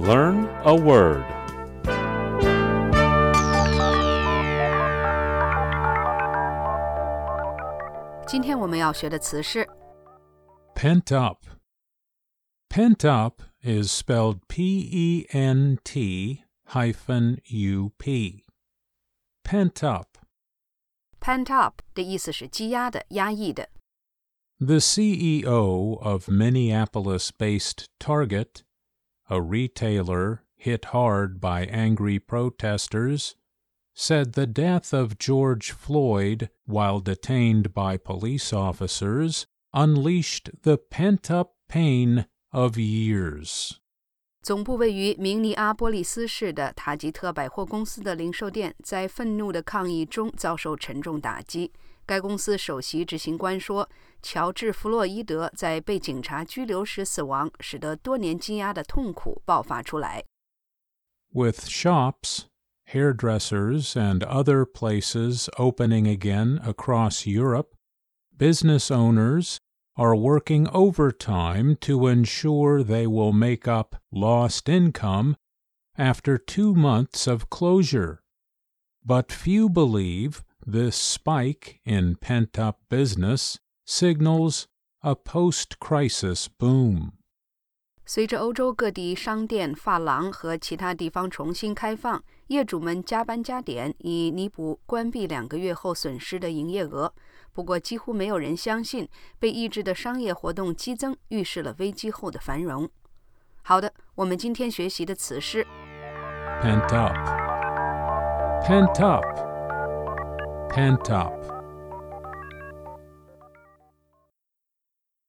Learn a word. Pent up. Pent up is spelled P E N T hyphen U P. Pent up. Pent up 的意思是积压的、压抑的。The CEO of Minneapolis based Target, a retailer hit hard by angry protesters, said the death of George Floyd while detained by police officers unleashed the pent up pain of years. 总部位于明尼阿波利斯市的塔吉特百货公司的零售店在愤怒的抗议中遭受沉重打击。 该公司首席执行官说：“乔治·弗洛伊德在被警察拘留时死亡，使得多年积压的痛苦爆发出来。” With shops, hairdressers, and other places opening again across Europe, business owners are working overtime to ensure they will make up lost income after two months of closure. But few believe this spike in pent up business signals a post crisis boom. 随着欧洲各地商店、发廊和其他地方重新开放，业主们加班加点，以弥补关闭两个月后损失的营业额。不过，几乎没有人相信被抑制的商业活动激增预示了危机后的繁荣。好的，我们今天学习的词是 pent up，pent up。pent up Pent up.